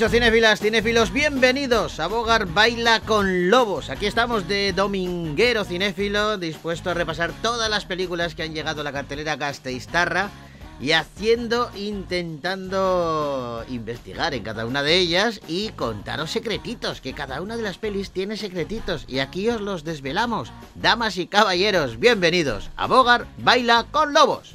Caixo Cinefilas, Cinefilos, bienvenidos a Bogar Baila con Lobos. Aquí estamos de dominguero cinéfilo, dispuesto a repasar todas las películas que han llegado a la cartelera Gasteiztarra y haciendo, intentando investigar en cada una de ellas y contaros secretitos, que cada una de las pelis tiene secretitos y aquí os los desvelamos. Damas y caballeros, bienvenidos a Bogar Baila con Lobos.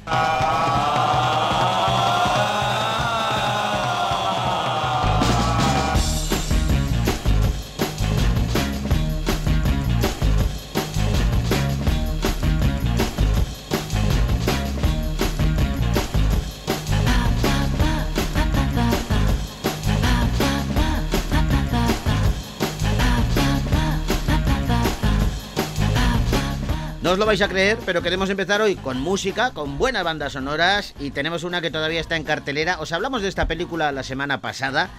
No os lo vais a creer, pero queremos empezar hoy con música, con buenas bandas sonoras y tenemos una que todavía está en cartelera. Os hablamos de esta película la semana pasada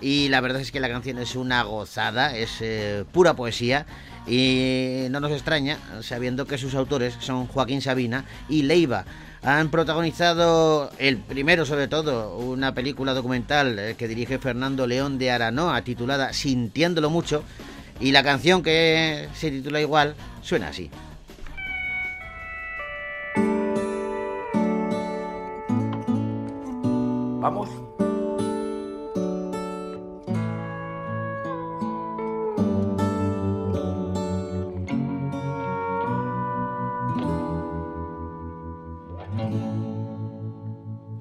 y la verdad es que la canción es una gozada, es eh, pura poesía y no nos extraña sabiendo que sus autores son Joaquín Sabina y Leiva. Han protagonizado el primero sobre todo una película documental eh, que dirige Fernando León de Aranoa titulada Sintiéndolo mucho y la canción que se titula igual suena así. Vamos.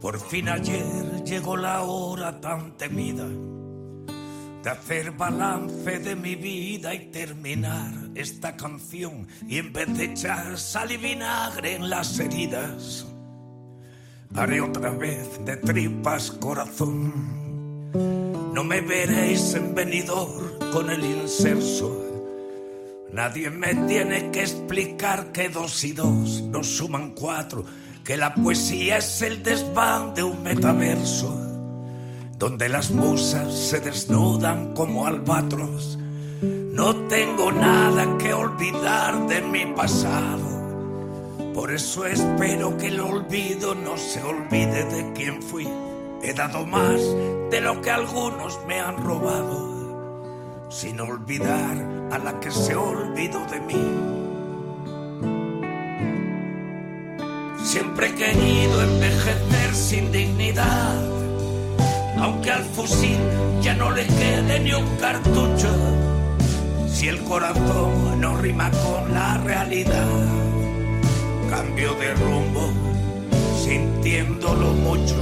Por fin ayer llegó la hora tan temida de hacer balance de mi vida y terminar esta canción y en vez de echar sal y vinagre en las heridas haré otra vez de tripas corazón. No me veréis en venidor con el inserso. Nadie me tiene que explicar que dos y dos no suman cuatro, que la poesía es el desván de un metaverso, donde las musas se desnudan como albatros. No tengo nada que olvidar de mi pasado por eso espero que el olvido no se olvide de quién fui. He dado más de lo que algunos me han robado, sin olvidar a la que se olvidó de mí. Siempre he querido envejecer sin dignidad, aunque al fusil ya no le quede ni un cartucho, si el corazón no rima con la realidad cambio de rumbo, sintiéndolo mucho.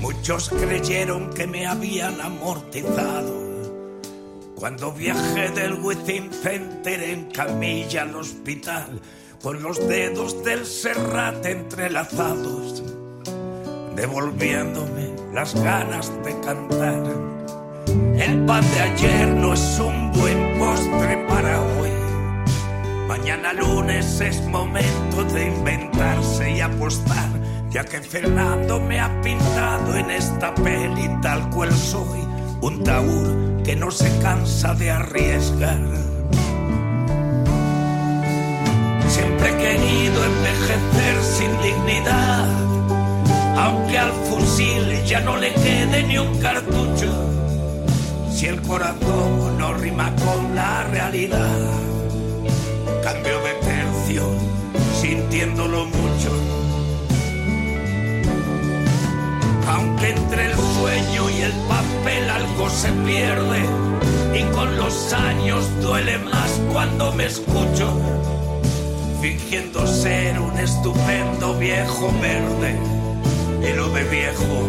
Muchos creyeron que me habían amortizado cuando viajé del Within Center en camilla al hospital, con los dedos del Serrat entrelazados, devolviéndome las ganas de cantar. El pan de ayer no es un buen postre para hoy. Mañana lunes es momento de inventarse y apostar, ya que Fernando me ha pintado en esta peli tal cual soy, un taur que no se cansa de arriesgar. Siempre he querido envejecer sin dignidad, aunque al fusil ya no le quede ni un cartucho. Si el corazón no rima con la realidad, cambio de tercio, sintiéndolo mucho. Algo se pierde y con los años duele más cuando me escucho fingiendo ser un estupendo viejo verde y lo de viejo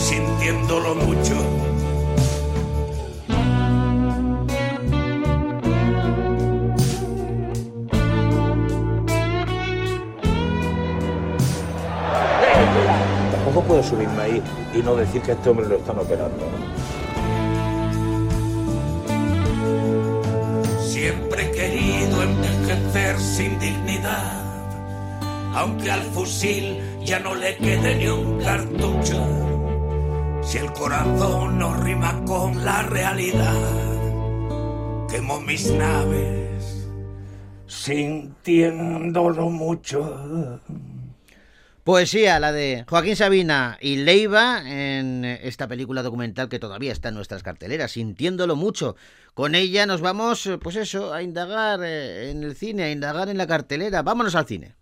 sintiéndolo mucho. Subirme ahí y no decir que a este hombre lo están operando. Siempre he querido envejecer sin dignidad, aunque al fusil ya no le quede ni un cartucho. Si el corazón no rima con la realidad, quemo mis naves sintiéndolo mucho. Poesía, la de Joaquín Sabina y Leiva en esta película documental que todavía está en nuestras carteleras, sintiéndolo mucho. Con ella nos vamos, pues eso, a indagar eh, en el cine, a indagar en la cartelera. Vámonos al cine.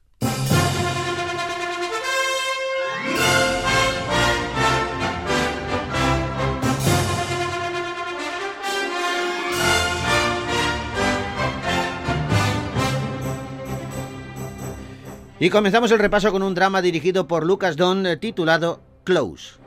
Y comenzamos el repaso con un drama dirigido por Lucas Don eh, titulado Close.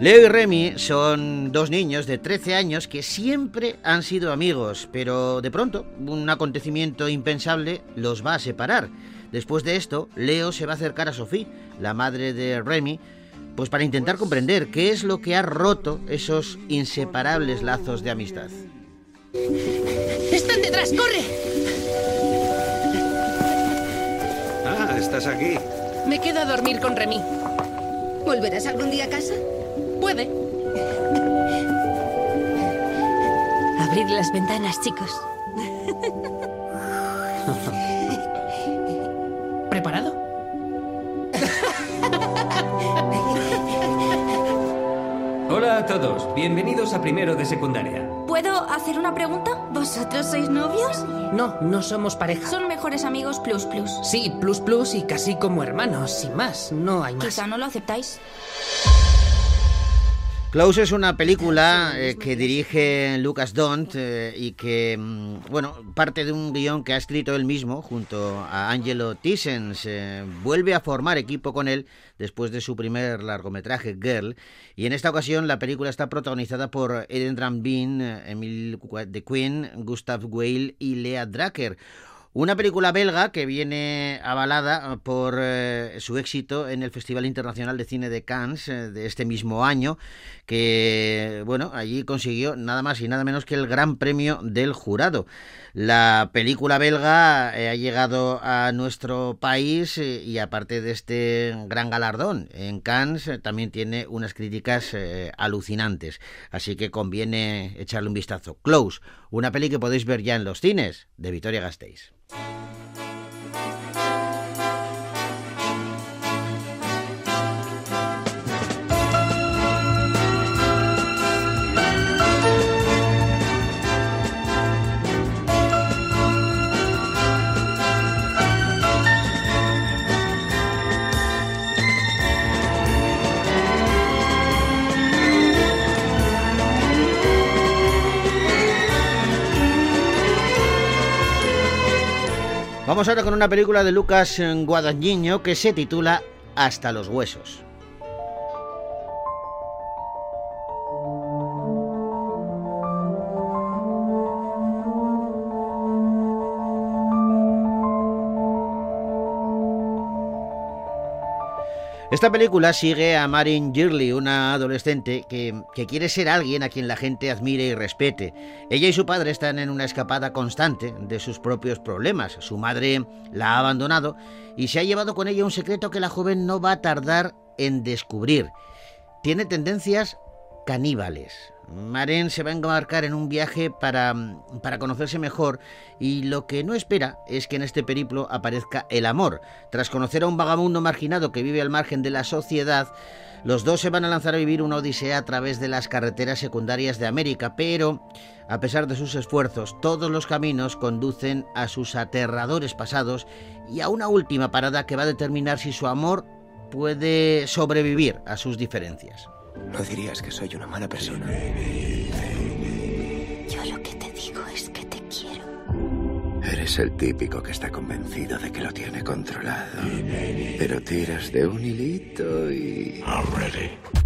Leo y Remy son dos niños de 13 años que siempre han sido amigos, pero de pronto un acontecimiento impensable los va a separar. Después de esto, Leo se va a acercar a Sophie, la madre de Remy, pues para intentar comprender qué es lo que ha roto esos inseparables lazos de amistad. ¡Están detrás! ¡Corre! Ah, estás aquí. Me quedo a dormir con Remy. ¿Volverás algún día a casa? Puede. Abrid las ventanas, chicos. a todos, bienvenidos a primero de secundaria. ¿Puedo hacer una pregunta? ¿Vosotros sois novios? No, no somos pareja. Son mejores amigos plus plus. Sí, plus plus y casi como hermanos, sin más, no hay más. Quizá no lo aceptáis. Close es una película eh, que dirige Lucas Dont eh, y que, mm, bueno, parte de un guion que ha escrito él mismo junto a Angelo Tissens. Eh, vuelve a formar equipo con él después de su primer largometraje, Girl. Y en esta ocasión la película está protagonizada por Eden Bean, Emil de Quinn, Gustav Weil y Lea Drucker. Una película belga que viene avalada por eh, su éxito en el Festival Internacional de Cine de Cannes eh, de este mismo año, que bueno, allí consiguió nada más y nada menos que el Gran Premio del Jurado. La película belga eh, ha llegado a nuestro país y aparte de este gran galardón en Cannes también tiene unas críticas alucinantes, así que conviene echarle un vistazo. Close, una peli que podéis ver ya en los cines de Vitoria Gasteiz. Vamos ahora con una película de Lucas Guadagnino que se titula Hasta los huesos. Esta película sigue a Marin Girley, una adolescente que, quiere ser alguien a quien la gente admire y respete. Ella y su padre están en una escapada constante de sus propios problemas. Su madre la ha abandonado y se ha llevado con ella un secreto que la joven no va a tardar en descubrir. Tiene tendencias caníbales. Maren se va a embarcar en un viaje para, para, conocerse mejor y lo que no espera es que en este periplo aparezca el amor. Tras conocer a un vagabundo marginado que vive al margen de la sociedad, los dos se van a lanzar a vivir una odisea a través de las carreteras secundarias de América, pero a pesar de sus esfuerzos, todos los caminos conducen a sus aterradores pasados y a una última parada que va a determinar si su amor puede sobrevivir a sus diferencias. No dirías que soy una mala persona. Yo lo que te digo es que te quiero. Eres el típico que está convencido de que lo tiene controlado. Pero tiras de un hilito y... I'm ready.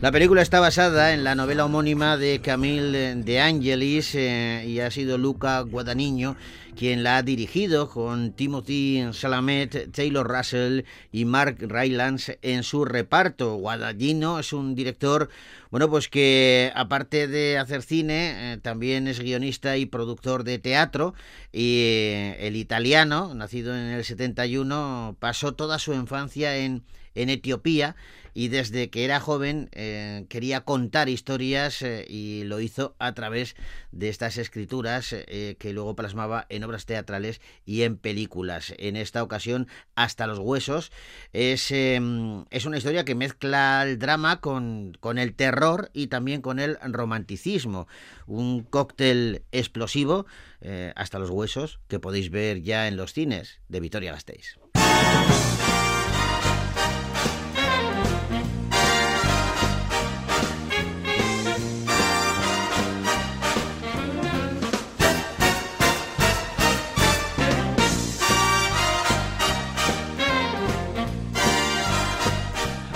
La película está basada en la novela homónima de Camille de Angelis eh, y ha sido Luca Guadagnino quien la ha dirigido con Timothy Salamet, Taylor Russell y Mark Rylance en su reparto. Guadagnino es un director, bueno, pues que aparte de hacer cine, eh, también es guionista y productor de teatro y eh, el italiano, nacido en el 71, pasó toda su infancia en, en Etiopía y desde que era joven eh, quería contar historias eh, y lo hizo a través de estas escrituras eh, que luego plasmaba en obras teatrales y en películas. En esta ocasión, Hasta los Huesos es, em, es una historia que mezcla el drama con, con el terror y también con el romanticismo. Un cóctel explosivo, Hasta los Huesos, que podéis ver ya en los cines de Vitoria Gasteiz.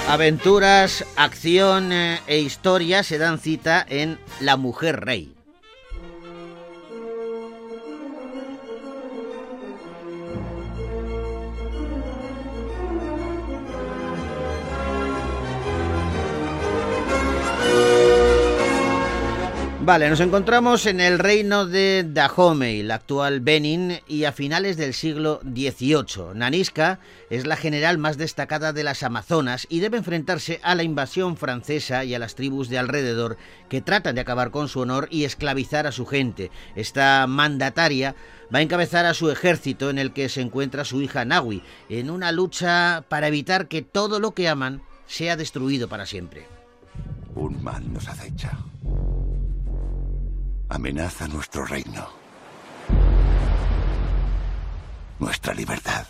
Aventuras, acción eh, e historia se dan cita en La Mujer Rey. Vale, nos encontramos en el reino de Dahomey, la actual Benin, y a finales del siglo XVIII. Nanisca es la general más destacada de las Amazonas y debe enfrentarse a la invasión francesa y a las tribus de alrededor que tratan de acabar con su honor y esclavizar a su gente. Esta mandataria va a encabezar a su ejército en el que se encuentra su hija Nawi, en una lucha para evitar que todo lo que aman sea destruido para siempre. Un mal nos acecha amenaza nuestro reino, nuestra libertad.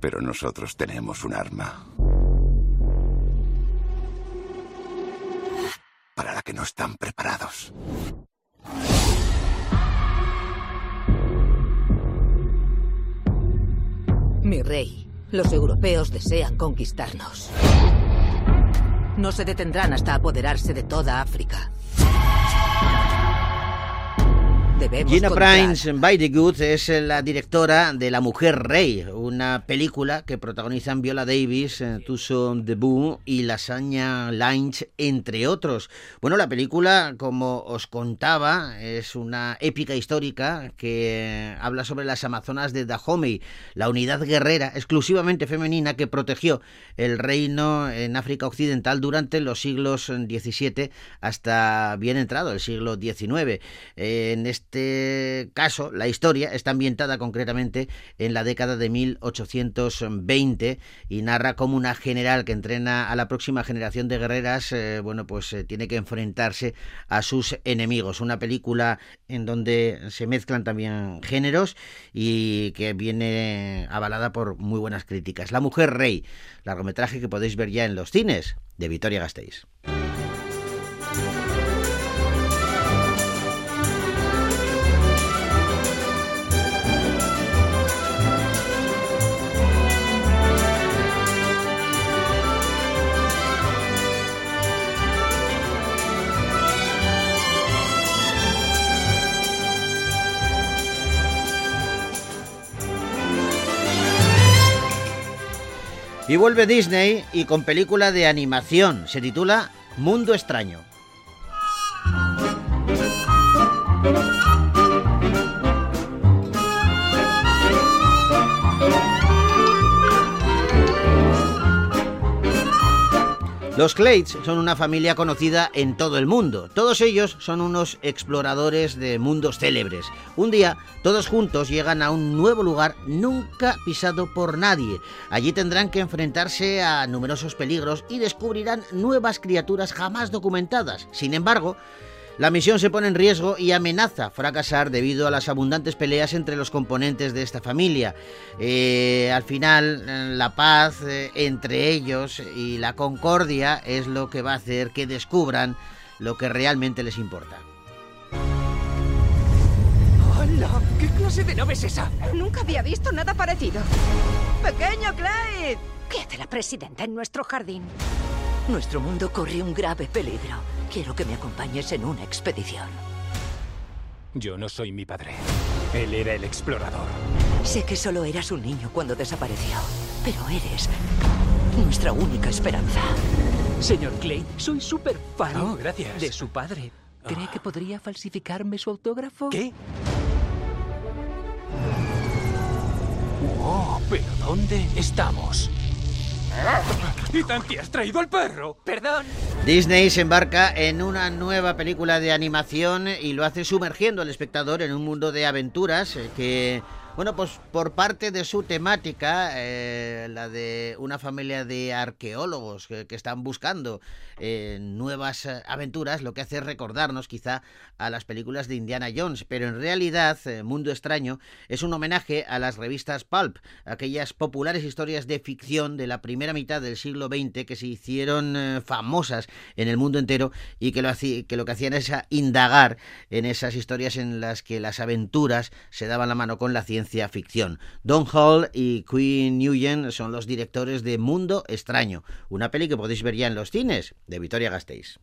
Pero nosotros tenemos un arma para la que no están preparados. Mi rey, los europeos desean conquistarnos. No se detendrán hasta apoderarse de toda África. Gina Prince by the Good es la directora de La Mujer Rey, una película que protagonizan Viola Davis, eh, Tuso Debut y Lasagna Lynch, entre otros. Bueno, la película, como os contaba, es una épica histórica que habla sobre las Amazonas de Dahomey, la unidad guerrera exclusivamente femenina que protegió el reino en África Occidental durante los siglos XVII hasta bien entrado el siglo XIX. En este este caso, la historia está ambientada concretamente en la década de 1820 y narra cómo una general que entrena a la próxima generación de guerreras, eh, bueno, pues eh, tiene que enfrentarse a sus enemigos. Una película en donde se mezclan también géneros y que viene avalada por muy buenas críticas. La Mujer Rey, largometraje que podéis ver ya en los cines de Vitoria Gasteiz. Y vuelve Disney y con película de animación. Se titula Mundo extraño. Los Clades son una familia conocida en todo el mundo. Todos ellos son unos exploradores de mundos célebres. Un día, todos juntos llegan a un nuevo lugar nunca pisado por nadie. Allí tendrán que enfrentarse a numerosos peligros y descubrirán nuevas criaturas jamás documentadas. Sin embargo, la misión se pone en riesgo y amenaza fracasar debido a las abundantes peleas entre los componentes de esta familia. Eh, al final, la paz eh, entre ellos y la concordia es lo que va a hacer que descubran lo que realmente les importa. ¡Hola! ¿Qué clase de nave es esa? Nunca había visto nada parecido. ¡Pequeño Clyde! ¿Qué hace la presidenta en nuestro jardín? Nuestro mundo corre un grave peligro. Quiero que me acompañes en una expedición. Yo no soy mi padre. Él era el explorador. Sé que solo eras un niño cuando desapareció, pero eres nuestra única esperanza. Señor Clay, soy súper fan Oh, gracias. de su padre. ¿Cree que podría falsificarme su autógrafo? ¿Qué? Oh, pero ¿dónde estamos? ¿Te has traído al perro? Perdón. Disney se embarca en una nueva película de animación y lo hace sumergiendo al espectador en un mundo de aventuras eh, que, bueno, pues por parte de su temática, eh, la de una familia de arqueólogos que, están buscando eh, nuevas eh, aventuras, lo que hace es recordarnos quizá a las películas de Indiana Jones, pero en realidad eh, Mundo Extraño es un homenaje a las revistas Pulp, aquellas populares historias de ficción de la primera mitad del siglo XX que se hicieron eh, famosas en el mundo entero y que lo, que hacían es indagar en esas historias en las que las aventuras se daban la mano con la ciencia ficción. Don Hall y Quinn Nguyen son los directores de Mundo Extraño, una peli que podéis ver ya en los cines de Vitoria Gasteiz.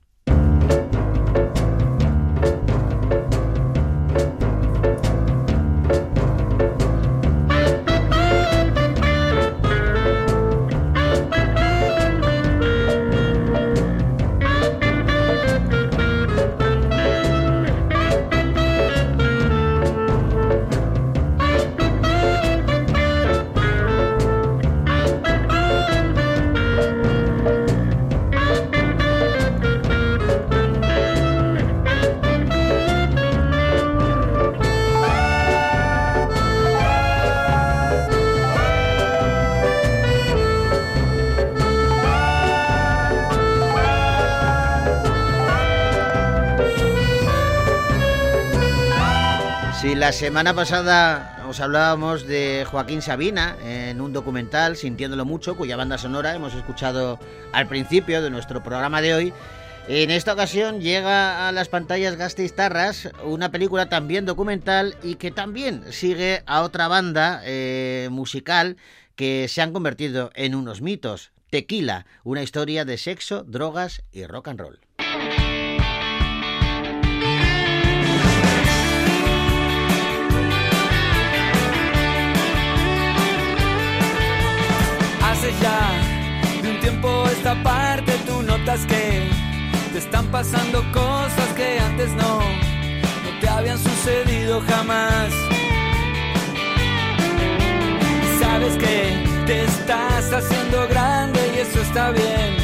Si la semana pasada os hablábamos de Joaquín Sabina en un documental, Sintiéndolo Mucho, cuya banda sonora hemos escuchado al principio de nuestro programa de hoy, en esta ocasión llega a las pantallas Gasteiztarras una película también documental y que también sigue a otra banda eh, musical que se han convertido en unos mitos. Tequila, una historia de sexo, drogas y rock and roll. Esta parte tú notas que te están pasando cosas que antes no, no te habían sucedido jamás. Sabes que te estás haciendo grande y eso está bien,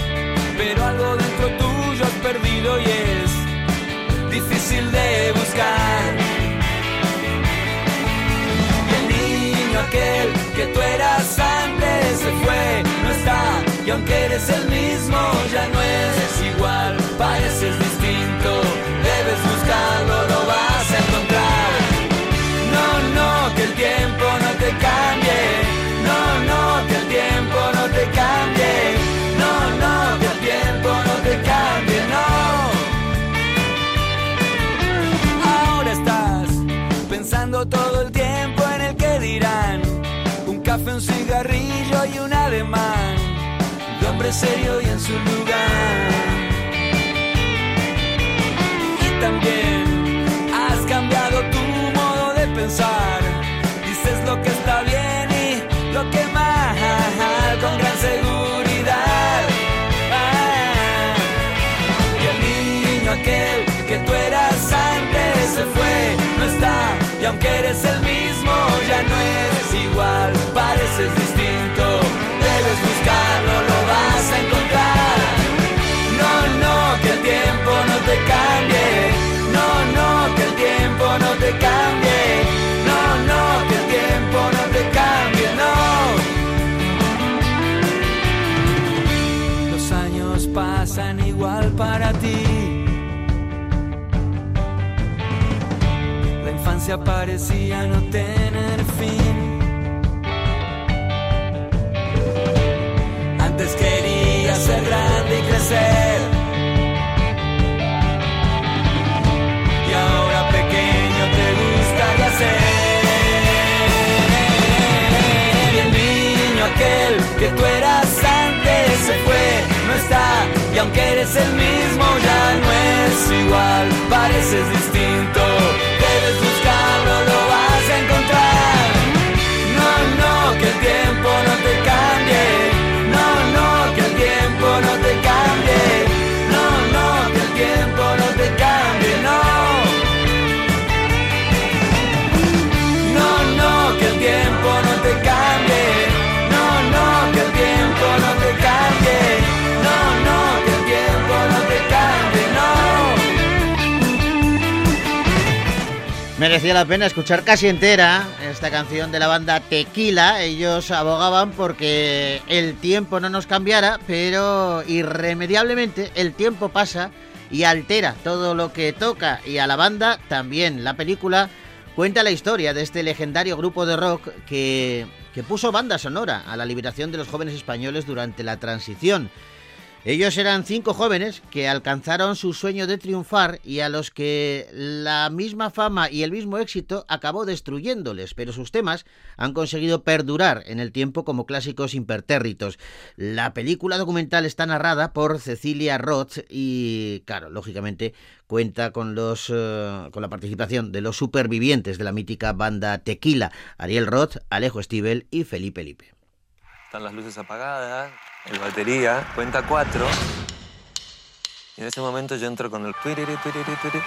pero algo dentro tuyo has perdido y es difícil de buscar. Y el niño aquel que tú eras antes se fue, no está, y aunque eres el serio y en su lugar. Y también has cambiado tu modo de pensar. Dices lo que está bien y lo que mal, con gran seguridad. Ah. Y el niño aquel que tú eras antes se fue, no está, y aunque eres el mismo, ya no eres igual, pareces distinto, cambie, no, no, que el tiempo no te cambie, no. Los años pasan igual para ti. La infancia parecía no tener fin. Antes quería ser grande y crecer. que tú eras antes se fue, no está, y aunque eres el mismo ya no es igual, pareces distinto. Merecía la pena escuchar casi entera esta canción de la banda Tequila. Ellos abogaban porque el tiempo no nos cambiara, pero irremediablemente el tiempo pasa y altera todo lo que toca y a la banda también. La película cuenta la historia de este legendario grupo de rock que, que puso banda sonora a la liberación de los jóvenes españoles durante la transición. Ellos eran cinco jóvenes que alcanzaron su sueño de triunfar y a los que la misma fama y el mismo éxito acabó destruyéndoles, pero sus temas han conseguido perdurar en el tiempo como clásicos impertérritos. La película documental está narrada por Cecilia Roth y, claro, lógicamente cuenta con los uh, con la participación de los supervivientes de la mítica banda Tequila, Ariel Roth, Alejo Stivel y Felipe Lipe. Están las luces apagadas, el batería cuenta cuatro. Y en ese momento yo entro con el tuiriri, tuiriri, tuiriri.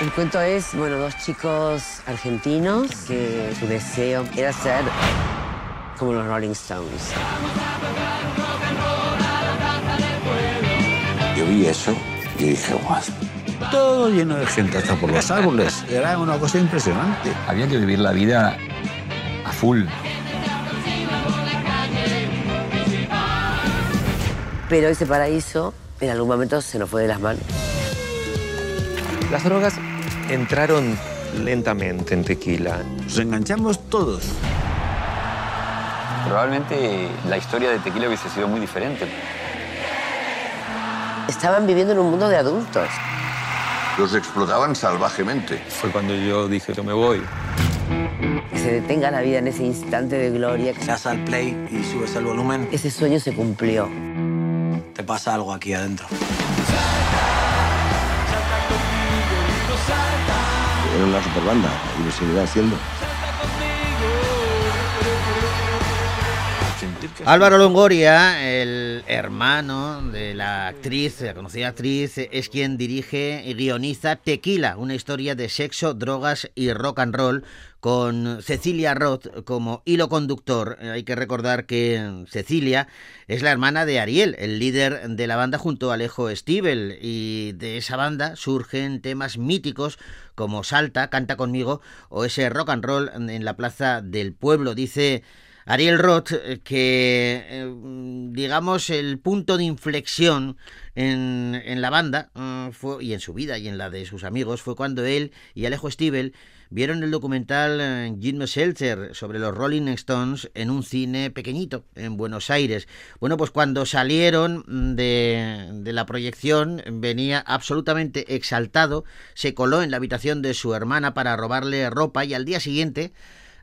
El cuento es, bueno, dos chicos argentinos que su deseo era ser como los Rolling Stones. Yo vi eso y dije, guau. Todo lleno de gente, hasta por los árboles. Era una cosa impresionante. Había que vivir la vida a full. Pero ese paraíso en algún momento se nos fue de las manos. Las drogas entraron lentamente en tequila. Nos enganchamos todos. Probablemente la historia de Tequila hubiese sido muy diferente. Estaban viviendo en un mundo de adultos. Los explotaban salvajemente. Fue cuando yo dije, yo me voy. Que se detenga la vida en ese instante de gloria. Le das al play y subes el volumen. Ese sueño se cumplió. Pasa algo aquí adentro. Era una superbanda y lo seguirá haciendo. Álvaro Longoria, el hermano de la actriz, la conocida actriz, es quien dirige y guioniza Tequila, una historia de sexo, drogas y rock and roll con Cecilia Roth como hilo conductor. Hay que recordar que Cecilia es la hermana de Ariel, el líder de la banda junto a Alejo Stivel, y de esa banda surgen temas míticos como Salta, Canta conmigo o ese rock and roll en la plaza del pueblo. Dice Ariel Roth, que eh, digamos el punto de inflexión en, en la banda uh, fue, y en su vida y en la de sus amigos fue cuando él y Alejo Stivel vieron el documental uh, Jim Shelter sobre los Rolling Stones en un cine pequeñito en Buenos Aires. Bueno, pues cuando salieron de, de la proyección venía absolutamente exaltado, se coló en la habitación de su hermana para robarle ropa y al día siguiente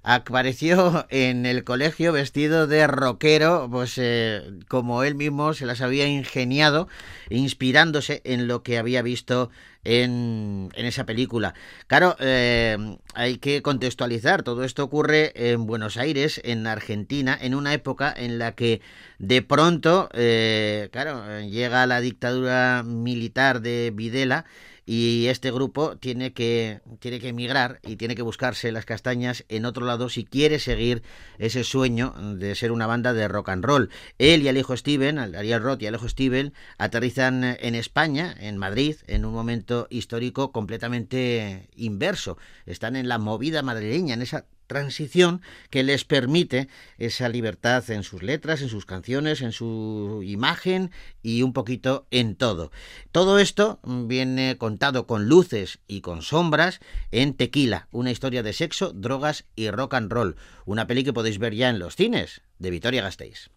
apareció en el colegio vestido de rockero, pues eh, como él mismo se las había ingeniado, inspirándose en lo que había visto en, en esa película. Claro, eh, hay que contextualizar, todo esto ocurre en Buenos Aires, en Argentina, en una época en la que de pronto, eh, claro, llega la dictadura militar de Videla, y este grupo tiene que, tiene que emigrar y tiene que buscarse las castañas en otro lado si quiere seguir ese sueño de ser una banda de rock and roll. Él y Alejo Steven, Ariel Roth y Alejo Steven, aterrizan en España, en Madrid, en un momento histórico completamente inverso. Están en la movida madrileña, en esa transición que les permite esa libertad en sus letras, en sus canciones, en su imagen y un poquito en todo. Todo esto viene contado con luces y con sombras en Tequila, una historia de sexo, drogas y rock and roll, una peli que podéis ver ya en los cines de Vitoria Gasteiz.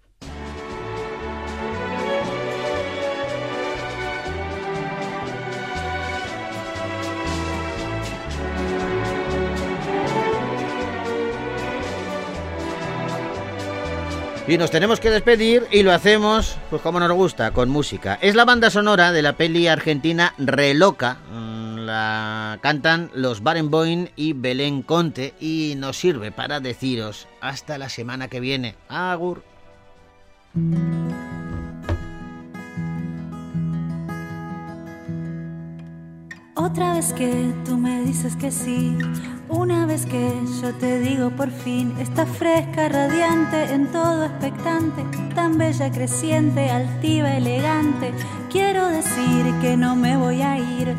Y nos tenemos que despedir y lo hacemos, pues como nos gusta, con música. Es la banda sonora de la peli argentina Reloca. Mm, La cantan los Barenboim y Belén Conte y nos sirve para deciros hasta la semana que viene. Agur. Otra vez que tú me dices que sí, una vez que yo te digo por fin, está fresca, radiante, en todo expectante, tan bella, creciente, altiva, elegante. Quiero decir que no me voy a ir,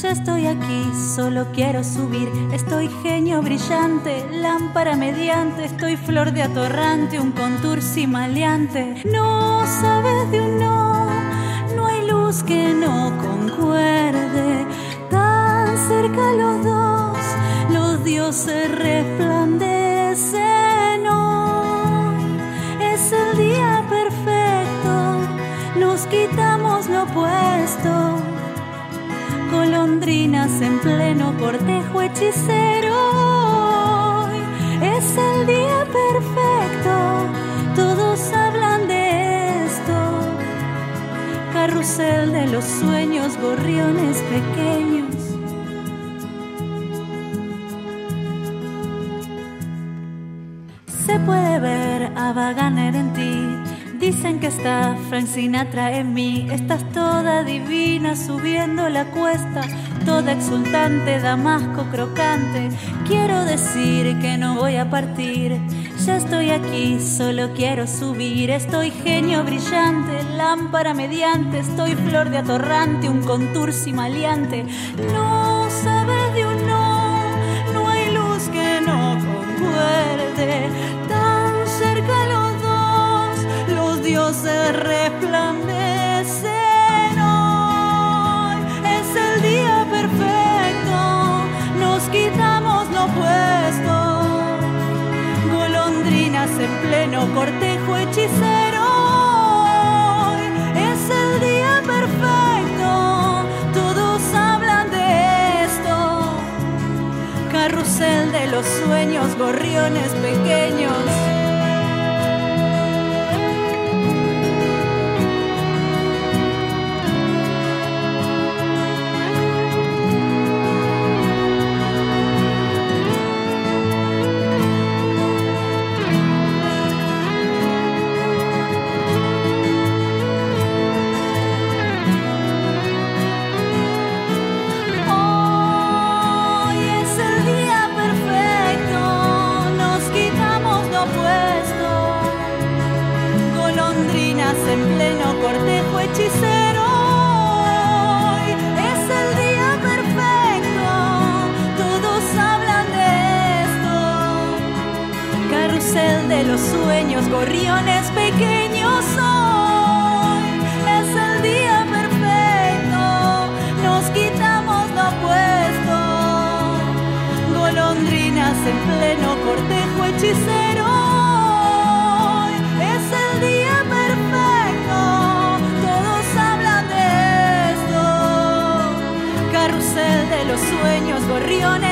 ya estoy aquí, solo quiero subir. Estoy genio brillante, lámpara mediante, estoy flor de atorrante, un contour maleante. No sabes de un no, no hay luz que no concuerde tan cerca los dos, los dioses resplandecen hoy. Es el día perfecto, nos quitamos lo puesto. Golondrinas en pleno cortejo hechicero. Hoy Es el día perfecto, todos hablan de esto carrusel de los sueños, gorriones pequeños. Se puede ver a Wagner en ti. Dicen que está Frank Sinatra en mí. Estás toda divina subiendo la cuesta, toda exultante, damasco crocante. Quiero decir que no voy a partir. Ya estoy aquí, solo quiero subir. Estoy genio brillante, lámpara mediante. Estoy flor de atorrante, un contour maleante. No sabes concuerde. Tan cerca los dos, los dioses resplandecen hoy. Es el día perfecto, nos quitamos lo puesto golondrinas en pleno cortejo hechicero. Gorriones pequeños. Los sueños, gorriones pequeños hoy. Es el día perfecto, nos quitamos lo puesto. Golondrinas en pleno cortejo hechicero. Es el día perfecto, todos hablan de esto. Carrusel de los sueños, gorriones